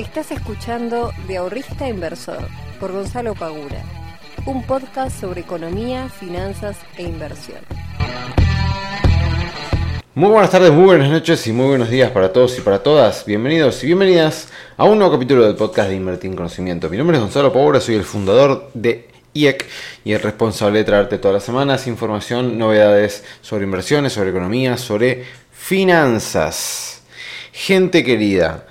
Estás escuchando De Ahorrista Inversor por Gonzalo Pagura, un podcast sobre economía, finanzas e inversión. Muy buenas tardes, muy buenas noches y muy buenos días para todos y para todas. Bienvenidos y bienvenidas a un nuevo capítulo del podcast de Invertir en Conocimiento. Mi nombre es Gonzalo Pagura, soy el fundador de IEC y el responsable de traerte todas las semanas información, novedades sobre inversiones, sobre economía, sobre finanzas. Gente querida,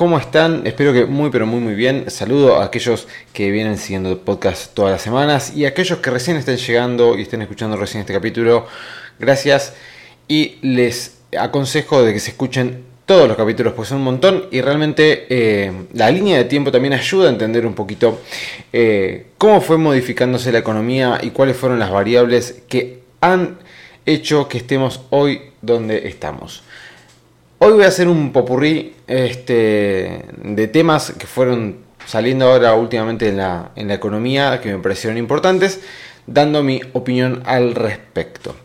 ¿Cómo están? Espero que muy pero muy muy bien. Saludo a aquellos que vienen siguiendo el podcast todas las semanas y a aquellos que recién estén llegando y estén escuchando recién este capítulo. Gracias y les aconsejo de que se escuchen todos los capítulos, pues son un montón y realmente eh, la línea de tiempo también ayuda a entender un poquito eh, cómo fue modificándose la economía y cuáles fueron las variables que han hecho que estemos hoy donde estamos. Hoy voy a hacer un popurrí este, de temas que fueron saliendo ahora últimamente en la, en la economía que me parecieron importantes, dando mi opinión al respecto.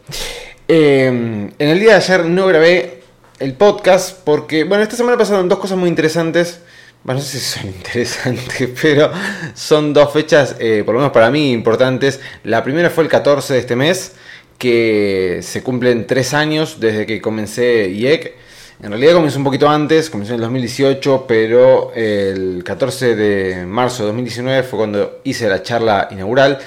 Em, en el día de ayer no grabé el podcast porque, bueno, esta semana pasaron dos cosas muy interesantes. Bueno, no sé si son interesantes, pero son dos fechas, eh, por lo menos para mí, importantes. La primera fue el 14 de este mes, que se cumplen tres años desde que comencé IEC. En realidad comenzó un poquito antes, comenzó en el 2018, pero el 14 de marzo de 2019 fue cuando hice la charla inaugural,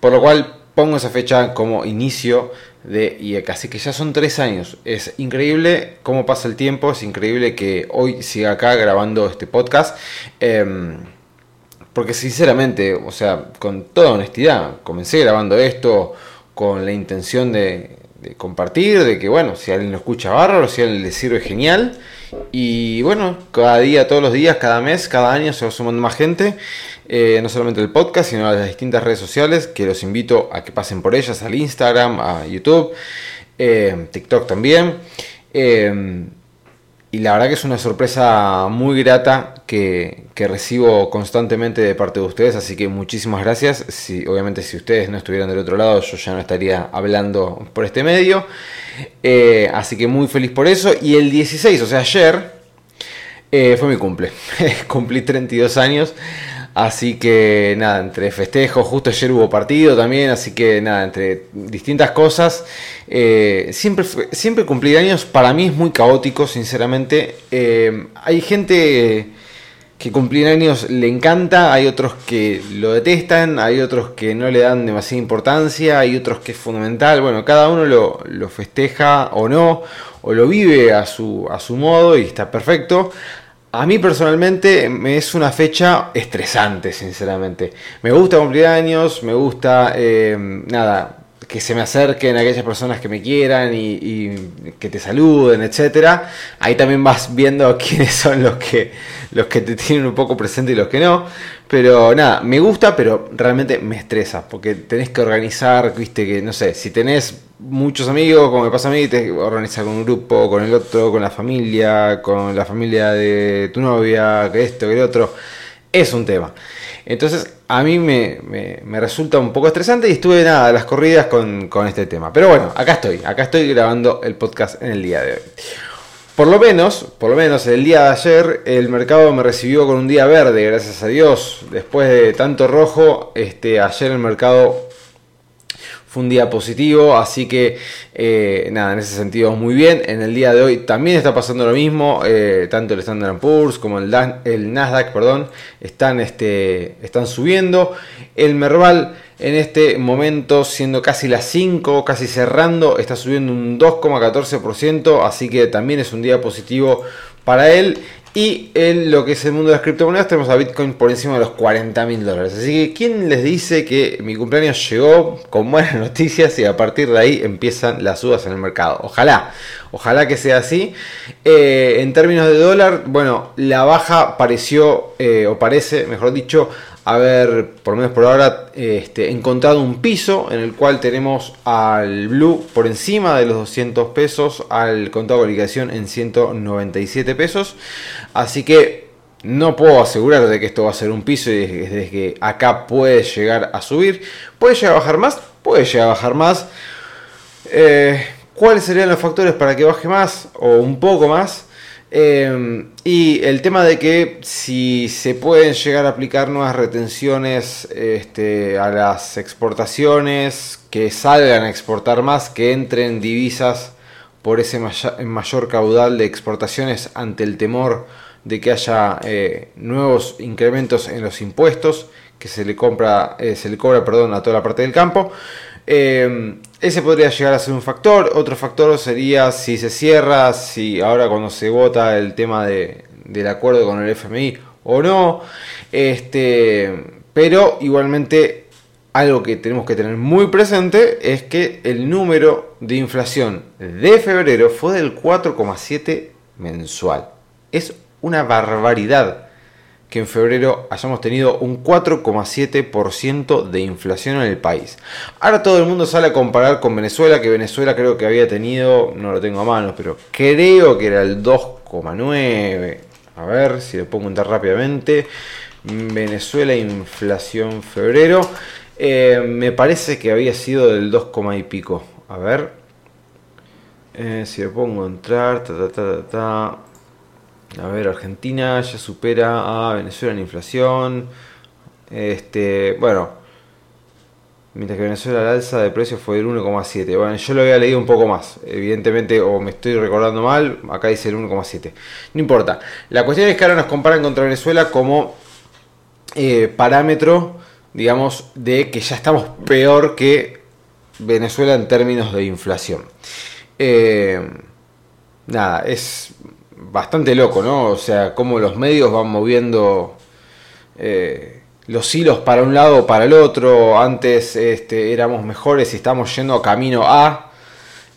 por lo cual pongo esa fecha como inicio de IEC. Así que ya son tres años. Es increíble cómo pasa el tiempo, es increíble que hoy siga acá grabando este podcast. Em, porque sinceramente, o sea, con toda honestidad, comencé grabando esto con la intención de de compartir, de que bueno, si alguien lo escucha bárbaro, si alguien le sirve genial. Y bueno, cada día, todos los días, cada mes, cada año se va sumando más gente. Eh, no solamente el podcast, sino a las distintas redes sociales, que los invito a que pasen por ellas, al Instagram, a YouTube, eh, TikTok también. Eh, y la verdad que es una sorpresa muy grata que, recibo constantemente de parte de ustedes, así que muchísimas gracias. Obviamente si ustedes no estuvieran del otro lado, yo ya no estaría hablando por este medio. Eh, así que muy feliz por eso. Y el 16, o sea, ayer, eh, fue mi cumple. Cumplí 32 años. Así que nada, entre festejos, justo ayer hubo partido también, así que nada, entre distintas cosas. Eh, siempre, siempre cumplir años para mí es muy caótico, sinceramente. Eh, hay gente que cumplir años le encanta, hay otros que lo detestan, hay otros que no le dan demasiada importancia, hay otros que es fundamental. Bueno, cada uno lo, lo festeja o no, o lo vive a su, a su modo y está perfecto. A mí personalmente me es una fecha estresante, sinceramente. Me gusta cumplir años, me gusta, eh, nada, que se me acerquen aquellas personas que me quieran y, que te saluden, etcétera. Ahí también vas viendo quiénes son los que los que te tienen un poco presente y los que no. Pero nada, me gusta, pero realmente me estresa, porque tenés que organizar, viste, que no sé, si tenés muchos amigos, como me pasa a mí, tenés que organizar con un grupo, con el otro, con la familia, con la familia de tu novia, que esto, que el otro, es un tema. Entonces, a mí me, resulta un poco estresante y estuve nada las corridas con, con, este tema. Pero bueno, acá estoy, acá estoy grabando el podcast en el día de hoy. Por lo menos, por lo menos el día de ayer, el mercado me recibió con un día verde, gracias a Dios. Después de tanto rojo, este, ayer el mercado fue un día positivo, así que eh, nada, en ese sentido muy bien. En el día de hoy también está pasando lo mismo, eh, tanto el Standard Poor's como el, Nasdaq, perdón, están, este, están subiendo. El Merval en este momento, siendo casi las 5, casi cerrando, está subiendo un 2,14%, así que también es un día positivo para él. Y en lo que es el mundo de las criptomonedas tenemos a Bitcoin por encima de los 40 mil dólares. Así que, ¿quién les dice que mi cumpleaños llegó con buenas noticias y a partir de ahí empiezan las subas en el mercado? Ojalá, ojalá que sea así. Eh, en términos de dólar, bueno, la baja pareció, eh, o parece, mejor dicho, haber, por lo menos por ahora, este, encontrado un piso en el cual tenemos al Blue por encima de los 200 pesos, al contado de liquidación en 197 pesos. Así que no puedo asegurar de que esto va a ser un piso y desde que acá puede llegar a subir. ¿Puede llegar a bajar más? Puede llegar a bajar más. Eh, ¿Cuáles serían los factores para que baje más o un poco más? Eh, y el tema de que si se pueden llegar a aplicar nuevas retenciones este, a las exportaciones, que salgan a exportar más, que entren divisas por ese mayor caudal de exportaciones ante el temor de que haya eh, nuevos incrementos en los impuestos que se le compra eh, se le cobra perdón a toda la parte del campo eh, ese podría llegar a ser un factor. Otro factor sería si se cierra si ahora cuando se vota el tema de, del acuerdo con el FMI o no. Este pero igualmente algo que tenemos que tener muy presente es que el número de inflación de febrero fue del 4,7 mensual. Es una barbaridad que en febrero hayamos tenido un 4,7% de inflación en el país. Ahora todo el mundo sale a comparar con Venezuela, que Venezuela creo que había tenido, no lo tengo a mano, pero creo que era el 2,9. A ver si lo puedo contar rápidamente. Venezuela inflación febrero. Eh, me parece que había sido del 2, y pico. A ver. Eh, si lo pongo entrar. Ta, ta, ta, ta, A ver, Argentina ya supera a Venezuela en inflación. Este, bueno. Mientras que Venezuela la alza de precios fue del 1,7. Bueno, yo lo había leído un poco más. Evidentemente, o me estoy recordando mal, acá dice el 1,7. No importa. La cuestión es que ahora nos comparan contra Venezuela como eh, parámetro digamos, de que ya estamos peor que Venezuela en términos de inflación. Eh, nada, es bastante loco, ¿no? O sea, cómo los medios van moviendo eh, los hilos para un lado o para el otro. Antes este, éramos mejores y estábamos yendo camino a.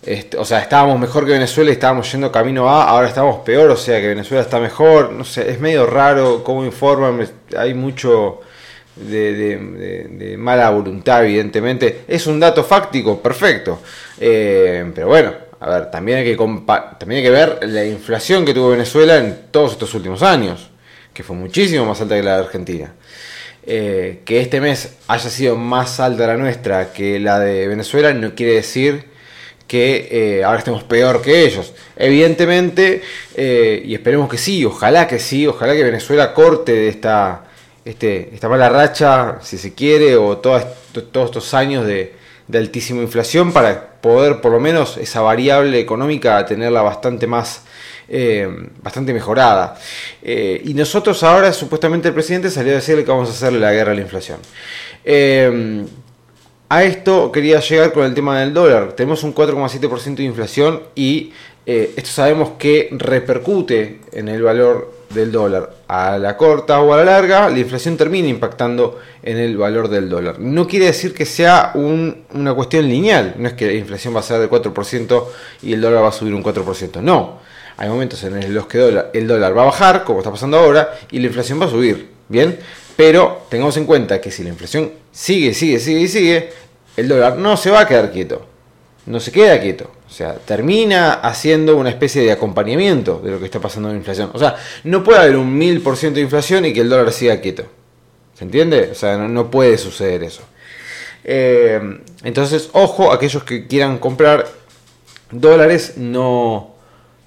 Este, o sea, estábamos mejor que Venezuela y estábamos yendo camino a, ahora estamos peor, o sea que Venezuela está mejor, no sé, es medio raro cómo informan, hay mucho, de, mala voluntad, evidentemente. Es un dato fáctico, perfecto. Eh, pero bueno, a ver, también hay, que también hay que ver la inflación que tuvo Venezuela en todos estos últimos años, que fue muchísimo más alta que la de Argentina. Eh, que este mes haya sido más alta la nuestra que la de Venezuela no quiere decir que eh, ahora estemos peor que ellos. Evidentemente, y esperemos que sí, ojalá que sí, ojalá que Venezuela corte de esta este, esta mala racha, si se quiere, o todos estos años de, altísima inflación para poder por lo menos esa variable económica tenerla bastante más eh, bastante mejorada. Eh, y nosotros ahora, supuestamente el presidente salió a decirle que vamos a hacerle la guerra a la inflación. Eh, a esto quería llegar con el tema del dólar. Tenemos un 4,7% de inflación y esto sabemos que repercute en el valor del dólar a la corta o a la larga, la inflación termina impactando en el valor del dólar. No quiere decir que sea una cuestión lineal, no es que la inflación va a ser del 4% y el dólar va a subir un 4%, no. Hay momentos en los que el dólar va a bajar, como está pasando ahora, y la inflación va a subir, ¿bien? Pero tengamos en cuenta que si la inflación sigue, sigue, sigue y sigue, el dólar no se va a quedar quieto, no se queda quieto o sea, termina haciendo una especie de acompañamiento de lo que está pasando en la inflación. O sea, no puede haber un mil por ciento de inflación y que el dólar siga quieto. ¿Se entiende? O sea, no, puede suceder eso. Eh, entonces, ojo, aquellos que quieran comprar dólares, no,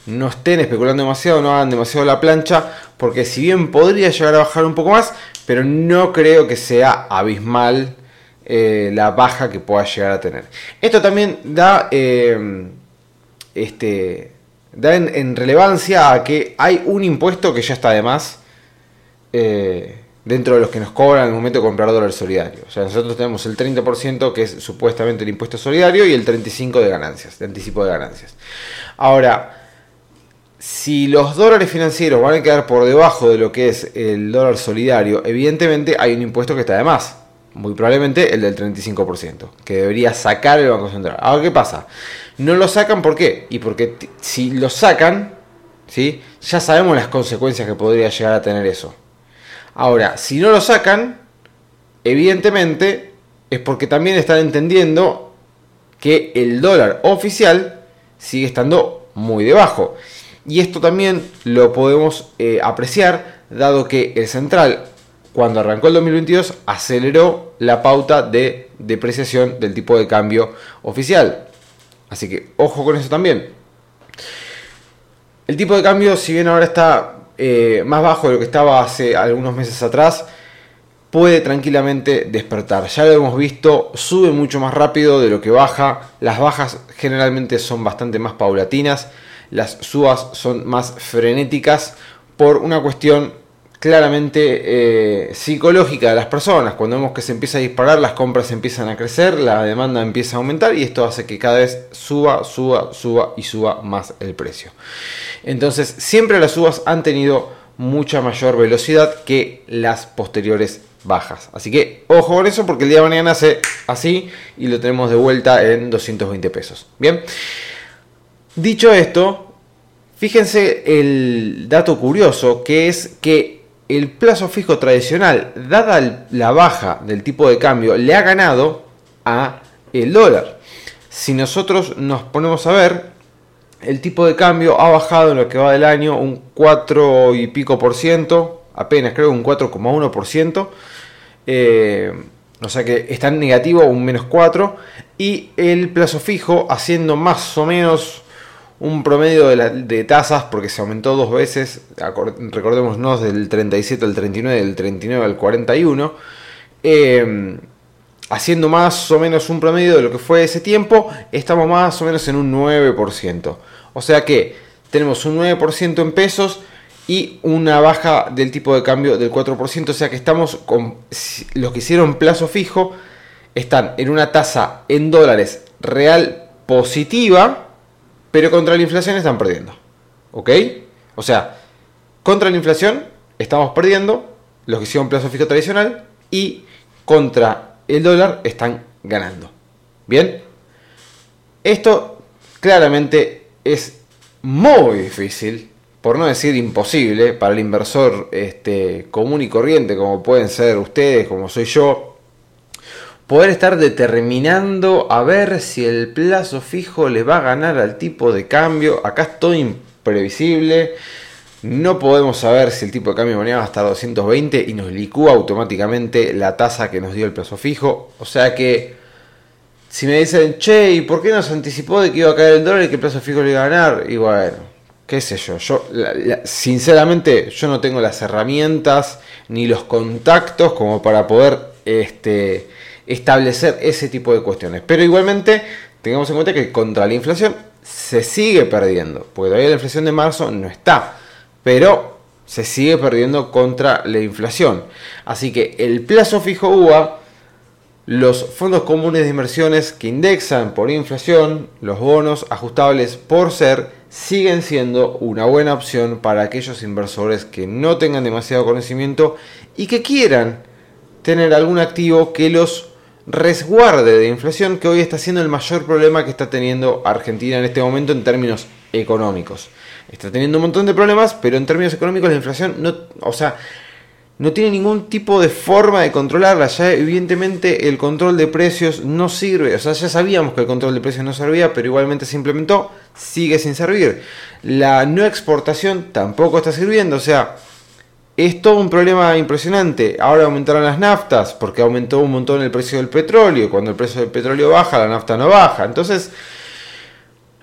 no estén especulando demasiado, no hagan demasiado la plancha, porque si bien podría llegar a bajar un poco más, pero no creo que sea abismal eh, la baja que pueda llegar a tener. Esto también da, eh, este, da en, relevancia a que hay un impuesto que ya está de más eh, dentro de los que nos cobran en el momento de comprar dólar solidario. O sea, nosotros tenemos el 30% que es supuestamente el impuesto solidario y el 35% de ganancias, de anticipo de ganancias. Ahora, si los dólares financieros van a quedar por debajo de lo que es el dólar solidario, evidentemente hay un impuesto que está de más muy probablemente el del 35%, que debería sacar el Banco Central. Ahora, ¿qué pasa? No lo sacan, ¿por qué? Y porque si lo sacan, ¿sí? ya sabemos las consecuencias que podría llegar a tener eso. Ahora, si no lo sacan, evidentemente es porque también están entendiendo que el dólar oficial sigue estando muy debajo. Y esto también lo podemos eh, apreciar, dado que el central cuando arrancó el 2022, aceleró la pauta de depreciación del tipo de cambio oficial. Así que ojo con eso también. el tipo de cambio, si bien ahora está eh, más bajo de lo que estaba hace algunos meses atrás, puede tranquilamente despertar. Ya lo hemos visto, sube mucho más rápido de lo que baja. Las bajas generalmente son bastante más paulatinas, las subas son más frenéticas por una cuestión claramente eh, psicológica de las personas. Cuando vemos que se empieza a disparar, las compras empiezan a crecer, la demanda empieza a aumentar y esto hace que cada vez suba, suba, suba y suba más el precio. Entonces, siempre las subas han tenido mucha mayor velocidad que las posteriores bajas. Así que ojo con eso porque el día de mañana hace así y lo tenemos de vuelta en 220 pesos. Bien. Dicho esto, fíjense el dato curioso que es que el plazo fijo tradicional, dada la baja del tipo de cambio, le ha ganado a el dólar. Si nosotros nos ponemos a ver, el tipo de cambio ha bajado en lo que va del año un 4 y pico por ciento, apenas creo un 4,1 por ciento. Eh, o sea que está en negativo, un menos 4. Y el plazo fijo haciendo más o menos un promedio de, tasas, porque se aumentó dos veces, recordémonos del 37 al 39, del 39 al 41. Eh, haciendo más o menos un promedio de lo que fue ese tiempo, estamos más o menos en un 9%. O sea que tenemos un 9% en pesos y una baja del tipo de cambio del 4%. O sea que estamos con los que hicieron plazo fijo están en una tasa en dólares real positiva, pero contra la inflación están perdiendo. ¿Ok? O sea, contra la inflación estamos perdiendo los que hicieron plazo fijo tradicional y contra el dólar están ganando. ¿Bien? Esto claramente es muy difícil por no decir imposible, para el inversor este, común y corriente, como pueden ser ustedes, como soy yo, poder estar determinando a ver si el plazo fijo le va a ganar al tipo de cambio. Acá es todo imprevisible. No podemos saber si el tipo de cambio mañana va a estar 220 y nos licúa automáticamente la tasa que nos dio el plazo fijo. O sea que si me dicen, che, ¿y por qué nos anticipó de que iba a caer el dólar y que el plazo fijo le iba a ganar? Y bueno, qué sé yo, yo sinceramente yo no tengo las herramientas ni los contactos como para poder este, establecer ese tipo de cuestiones. Pero igualmente tengamos en cuenta que contra la inflación se sigue perdiendo, porque todavía la inflación de marzo no está, pero se sigue perdiendo contra la inflación. Así que el plazo fijo UA, los fondos comunes de inversiones que indexan por inflación, los bonos ajustables por ser, siguen siendo una buena opción para aquellos inversores que no tengan demasiado conocimiento y que quieran tener algún activo que los resguarde de inflación, que hoy está siendo el mayor problema que está teniendo Argentina en este momento en términos económicos. Está teniendo un montón de problemas, pero en términos económicos la inflación no, o sea, no tiene ningún tipo de forma de controlarla. Ya evidentemente el control de precios no sirve. O sea, ya sabíamos que el control de precios no servía, pero igualmente se implementó, sigue sin servir. La no exportación tampoco está sirviendo. O sea, es todo un problema impresionante. Ahora aumentaron las naftas porque aumentó un montón el precio del petróleo. Cuando el precio del petróleo baja, la nafta no baja. Entonces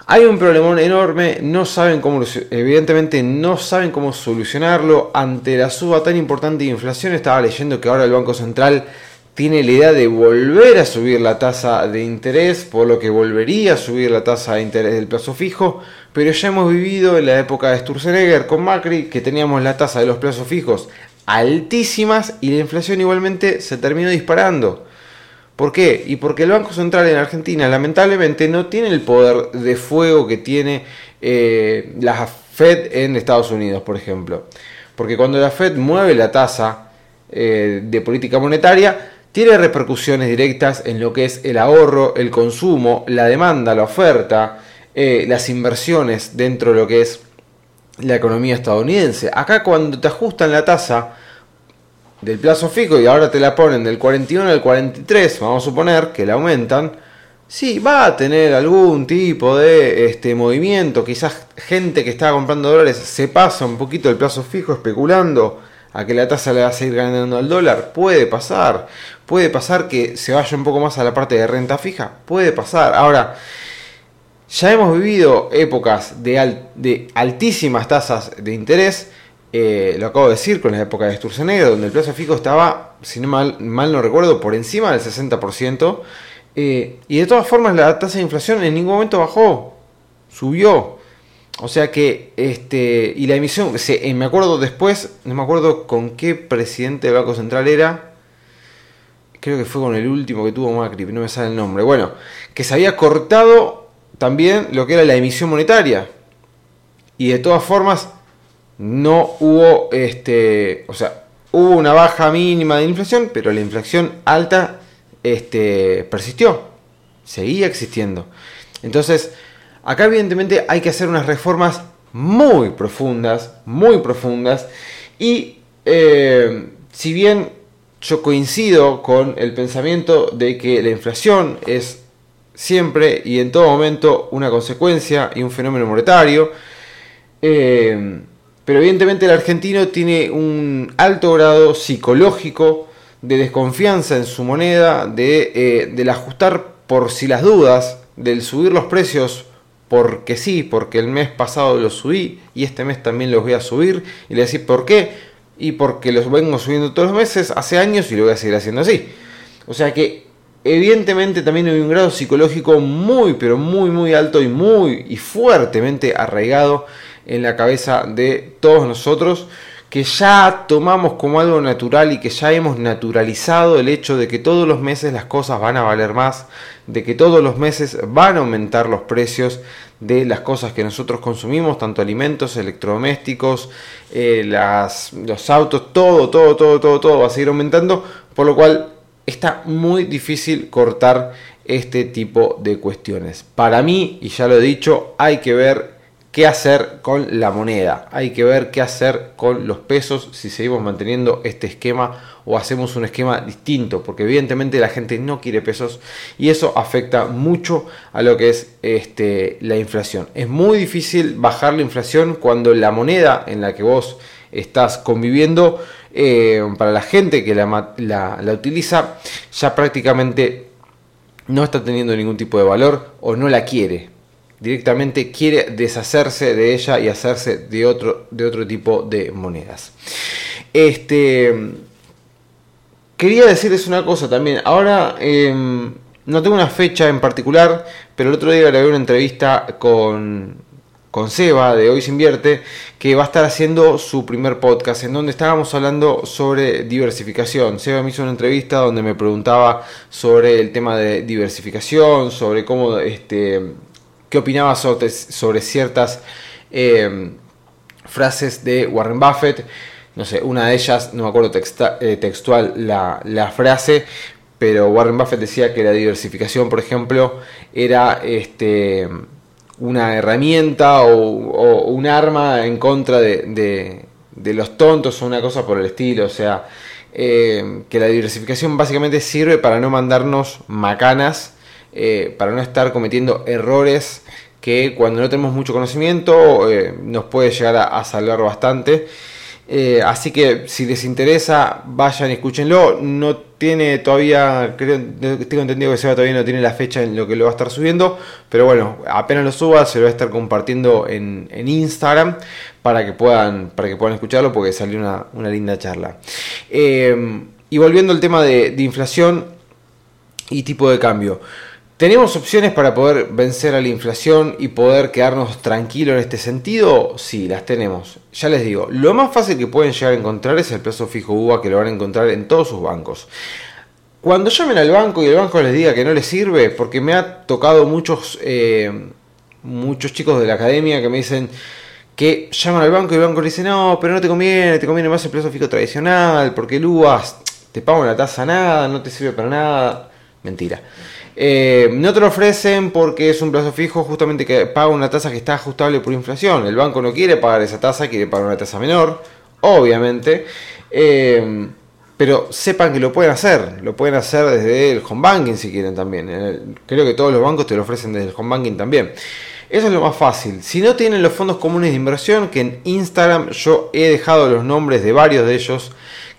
hay un problemón enorme, no saben cómo, evidentemente no saben cómo solucionarlo ante la suba tan importante de inflación. Estaba leyendo que ahora el Banco Central tiene la idea de volver a subir la tasa de interés, por lo que volvería a subir la tasa de interés del plazo fijo, pero ya hemos vivido en la época de Sturzenegger con Macri que teníamos la tasa de los plazos fijos altísimas y la inflación igualmente se terminó disparando. ¿Por qué? Y porque el Banco Central en Argentina lamentablemente no tiene el poder de fuego que tiene eh, la Fed en Estados Unidos, por ejemplo. Porque cuando la Fed mueve la tasa eh, de política monetaria, tiene repercusiones directas en lo que es el ahorro, el consumo, la demanda, la oferta, eh, las inversiones dentro de lo que es la economía estadounidense. Acá cuando te ajustan la tasa, del plazo fijo y ahora te la ponen del 41 al 43, vamos a suponer que la aumentan, sí, va a tener algún tipo de este, movimiento, quizás gente que está comprando dólares se pasa un poquito el plazo fijo especulando a que la tasa le va a seguir ganando al dólar, puede pasar, puede pasar que se vaya un poco más a la parte de renta fija, puede pasar. Ahora, Ya hemos vivido épocas de, altísimas tasas de interés, eh, lo acabo de decir con la época de Sturzenegger, donde el plazo fijo estaba, si no mal, mal no recuerdo, por encima del 60%, eh, y de todas formas la tasa de inflación en ningún momento bajó, subió. O sea que, este, y la emisión, eh, me acuerdo después, no me acuerdo con qué presidente del Banco Central era, creo que fue con el último que tuvo Macri, no me sale el nombre, bueno, que se había cortado también lo que era la emisión monetaria. Y de todas formas, no hubo, este, o sea, hubo una baja mínima de inflación, pero la inflación alta este, persistió, seguía existiendo. Entonces, acá evidentemente hay que hacer unas reformas muy profundas, muy profundas, y eh, si bien yo coincido con el pensamiento de que la inflación es siempre y en todo momento una consecuencia y un fenómeno monetario, eh, pero evidentemente el argentino tiene un alto grado psicológico de desconfianza en su moneda, de, eh, del ajustar por si las dudas, del subir los precios porque sí, porque el mes pasado los subí y este mes también los voy a subir. Y le decir por qué y porque los vengo subiendo todos los meses hace años y lo voy a seguir haciendo así. O sea que evidentemente también hay un grado psicológico muy pero muy muy alto y muy y fuertemente arraigado en la cabeza de todos nosotros que ya tomamos como algo natural y que ya hemos naturalizado el hecho de que todos los meses las cosas van a valer más, de que todos los meses van a aumentar los precios de las cosas que nosotros consumimos, tanto alimentos, electrodomésticos, eh, los autos, todo, todo, todo, todo, todo va a seguir aumentando, por lo cual está muy difícil cortar este tipo de cuestiones. Para mí, y ya lo he dicho, hay que ver qué hacer con la moneda. Hay que ver qué hacer con los pesos si seguimos manteniendo este esquema o hacemos un esquema distinto, porque evidentemente la gente no quiere pesos y eso afecta mucho a lo que es este, la inflación. Es muy difícil bajar la inflación cuando la moneda en la que vos estás conviviendo, eh, para la gente que la, la utiliza, ya prácticamente no está teniendo ningún tipo de valor o no la quiere directamente quiere deshacerse de ella y hacerse de otro, de otro tipo de monedas. Este, quería decirles una cosa también. Ahora em, no tengo una fecha en particular, pero el otro día grabé una entrevista con, con Seba de Hoy se invierte, que va a estar haciendo su primer podcast en donde estábamos hablando sobre diversificación. Seba me hizo una entrevista donde me preguntaba sobre el tema de diversificación, sobre cómo este, qué opinaba sobre, ciertas eh, frases de Warren Buffett. No sé, una de ellas, no me acuerdo eh, textual la, frase, pero Warren Buffett decía que la diversificación, por ejemplo, era este, una herramienta o, un arma en contra de, los tontos o una cosa por el estilo. O sea, eh, que la diversificación básicamente sirve para no mandarnos macanas eh, para no estar cometiendo errores que cuando no tenemos mucho conocimiento eh, nos puede llegar a, salvar bastante. Eh, así que si les interesa, vayan y escúchenlo. No tiene todavía, creo, tengo entendido que Seba todavía no tiene la fecha en lo que lo va a estar subiendo. Pero bueno, apenas lo suba, se lo va a estar compartiendo en, Instagram para que, puedan, para que puedan escucharlo porque salió una, linda charla. y volviendo al tema de inflación y tipo de cambio. ¿Tenemos opciones para poder vencer a la inflación y poder quedarnos tranquilos en este sentido? Sí, las tenemos. Ya les digo, lo más fácil que pueden llegar a encontrar es el plazo fijo UVA que lo van a encontrar en todos sus bancos. Cuando llamen al banco y el banco les diga que no les sirve, porque me ha tocado muchos, eh, muchos chicos de la academia que me dicen que llaman al banco y el banco les dice, no, pero no te conviene, te conviene más el plazo fijo tradicional, porque el UVA te paga una tasa nada, no te sirve para nada. Mentira. Eh, no te lo ofrecen porque es un plazo fijo justamente que paga una tasa que está ajustable por inflación. El banco no quiere pagar esa tasa, quiere pagar una tasa menor, obviamente. Eh, pero sepan que lo pueden hacer, lo pueden hacer desde el home banking si quieren también. creo que todos los bancos te lo ofrecen desde el home banking también. Eso es lo más fácil. Si no tienen los fondos comunes de inversión, que en Instagram yo he dejado los nombres de varios de ellos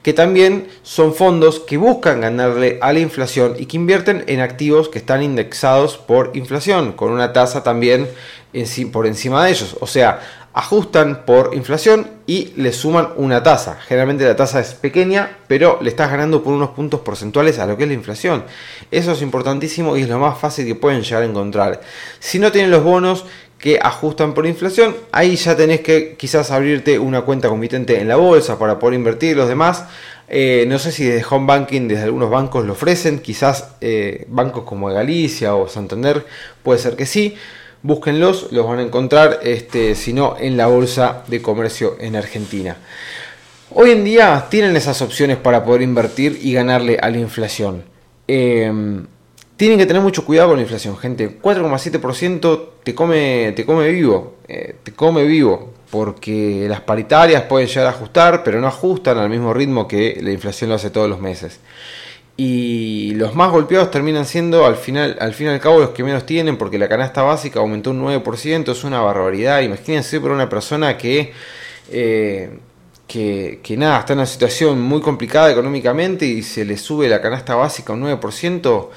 que también son fondos que buscan ganarle a la inflación y que invierten en activos que están indexados por inflación, con una tasa también por encima de ellos. O sea, ajustan por inflación y le suman una tasa. Generalmente la tasa es pequeña, pero le estás ganando por unos puntos porcentuales a lo que es la inflación. Eso es importantísimo y es lo más fácil que pueden llegar a encontrar. Si no tienen los bonos que ajustan por inflación, ahí ya tenés que quizás abrirte una cuenta compitente en la bolsa para poder invertir los demás. Eh, no sé si desde Home Banking, desde algunos bancos lo ofrecen, quizás eh, bancos como Galicia o Santander, puede ser que sí búsquenlos, los van a encontrar, este, si no, en la bolsa de comercio en Argentina. Hoy en día tienen esas opciones para poder invertir y ganarle a la inflación. Em, tienen que tener mucho cuidado con la inflación, gente. 4,7% te come, te come vivo, eh, te come vivo, porque las paritarias pueden llegar a ajustar, pero no ajustan al mismo ritmo que la inflación lo hace todos los meses y los más golpeados terminan siendo al final al fin y al cabo los que menos tienen porque la canasta básica aumentó un 9%, es una barbaridad. Imagínense por una persona que, eh, que, que, nada, está en una situación muy complicada económicamente y se le sube la canasta básica un 9%,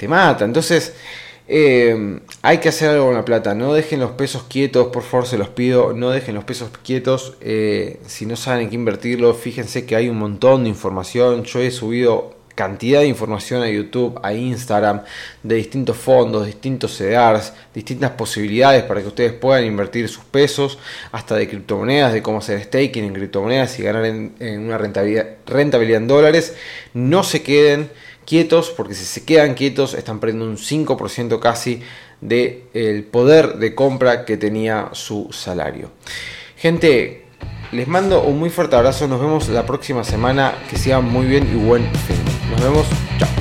te mata. Entonces eh, hay que hacer algo con la plata, no dejen los pesos quietos, por favor se los pido, no dejen los pesos quietos, eh, si no saben en qué invertirlo, fíjense que hay un montón de información, yo he subido cantidad de información a YouTube, a Instagram, de distintos fondos, distintos CEDARs, distintas posibilidades para que ustedes puedan invertir sus pesos, hasta de criptomonedas, de cómo hacer staking en criptomonedas y ganar en, una rentabilidad, rentabilidad en dólares. No se queden quietos, porque si se quedan quietos están perdiendo un 5% casi del el poder de compra que tenía su salario. Gente, les mando un muy fuerte abrazo, nos vemos la próxima semana, que sigan muy bien y buen fin. Nos vemos, chao.